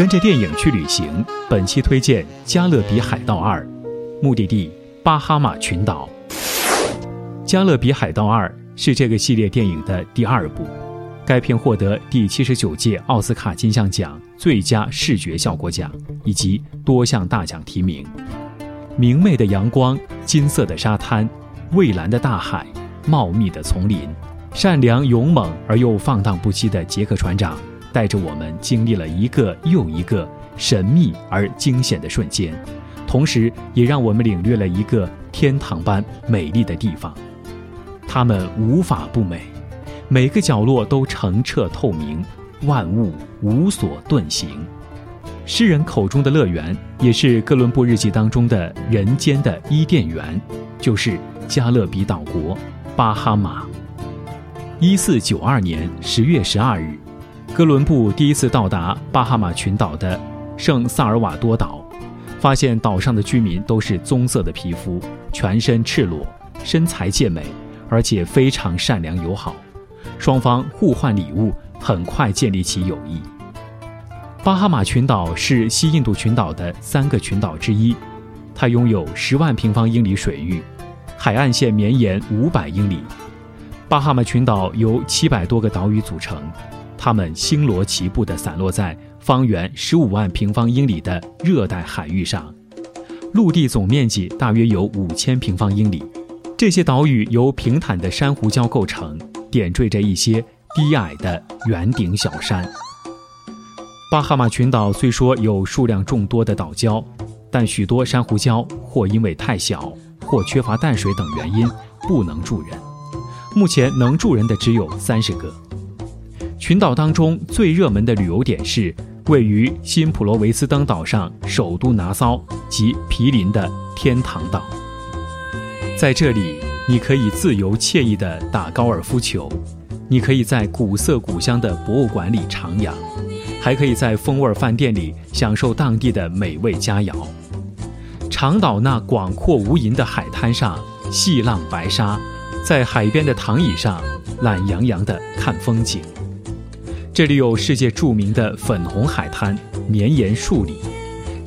跟着电影去旅行，本期推荐《加勒比海盗二》，目的地巴哈马群岛。《加勒比海盗二》是这个系列电影的第二部，该片获得第七十九届奥斯卡金像奖最佳视觉效果奖以及多项大奖提名。明媚的阳光、金色的沙滩、蔚蓝的大海、茂密的丛林，善良勇猛而又放荡不羁的杰克船长。带着我们经历了一个又一个神秘而惊险的瞬间，同时也让我们领略了一个天堂般美丽的地方。它们无法不美，每个角落都澄澈透明，万物无所遁形。诗人口中的乐园，也是哥伦布日记当中的人间的伊甸园，就是加勒比岛国巴哈马。一四九二年十月十二日。哥伦布第一次到达巴哈马群岛的圣萨尔瓦多岛，发现岛上的居民都是棕色的皮肤，全身赤裸，身材健美，而且非常善良友好。双方互换礼物，很快建立起友谊。巴哈马群岛是西印度群岛的三个群岛之一，它拥有十万平方英里水域，海岸线绵延五百英里。巴哈马群岛由七百多个岛屿组成。它们星罗棋布地散落在方圆十五万平方英里的热带海域上，陆地总面积大约有五千平方英里。这些岛屿由平坦的珊瑚礁构成，点缀着一些低矮的圆顶小山。巴哈马群岛虽说有数量众多的岛礁，但许多珊瑚礁或因为太小，或缺乏淡水等原因不能住人。目前能住人的只有三十个。群岛当中最热门的旅游点是位于新普罗维斯登岛上首都拿骚及毗邻的天堂岛。在这里，你可以自由惬意地打高尔夫球，你可以在古色古香的博物馆里徜徉，还可以在风味饭店里享受当地的美味佳肴。长岛那广阔无垠的海滩上，细浪白沙，在海边的躺椅上懒洋洋地看风景。这里有世界著名的粉红海滩，绵延数里。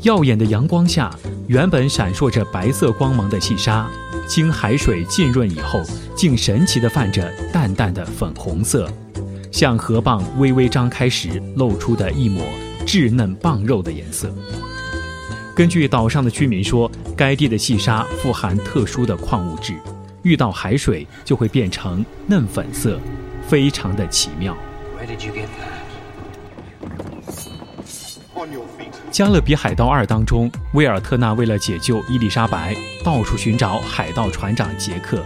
耀眼的阳光下，原本闪烁着白色光芒的细沙，经海水浸润以后，竟神奇地泛着淡淡的粉红色，像河蚌微微张开时露出的一抹稚嫩蚌肉的颜色。根据岛上的居民说，该地的细沙富含特殊的矿物质，遇到海水就会变成嫩粉色，非常的奇妙。加勒比海盗二当中，威尔特纳为了解救伊丽莎白，到处寻找海盗船长杰克，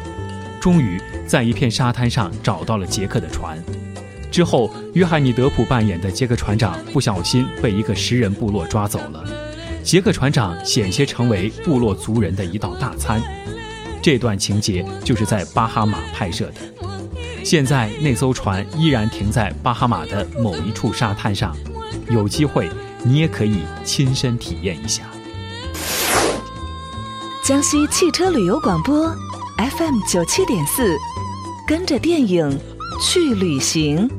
终于在一片沙滩上找到了杰克的船。之后，约翰尼德普扮演的杰克船长不小心被一个食人部落抓走了，杰克船长险些成为部落族人的一道大餐。这段情节就是在巴哈马拍摄的。现在那艘船依然停在巴哈马的某一处沙滩上，有机会你也可以亲身体验一下。江西汽车旅游广播，FM 九七点四，跟着电影去旅行。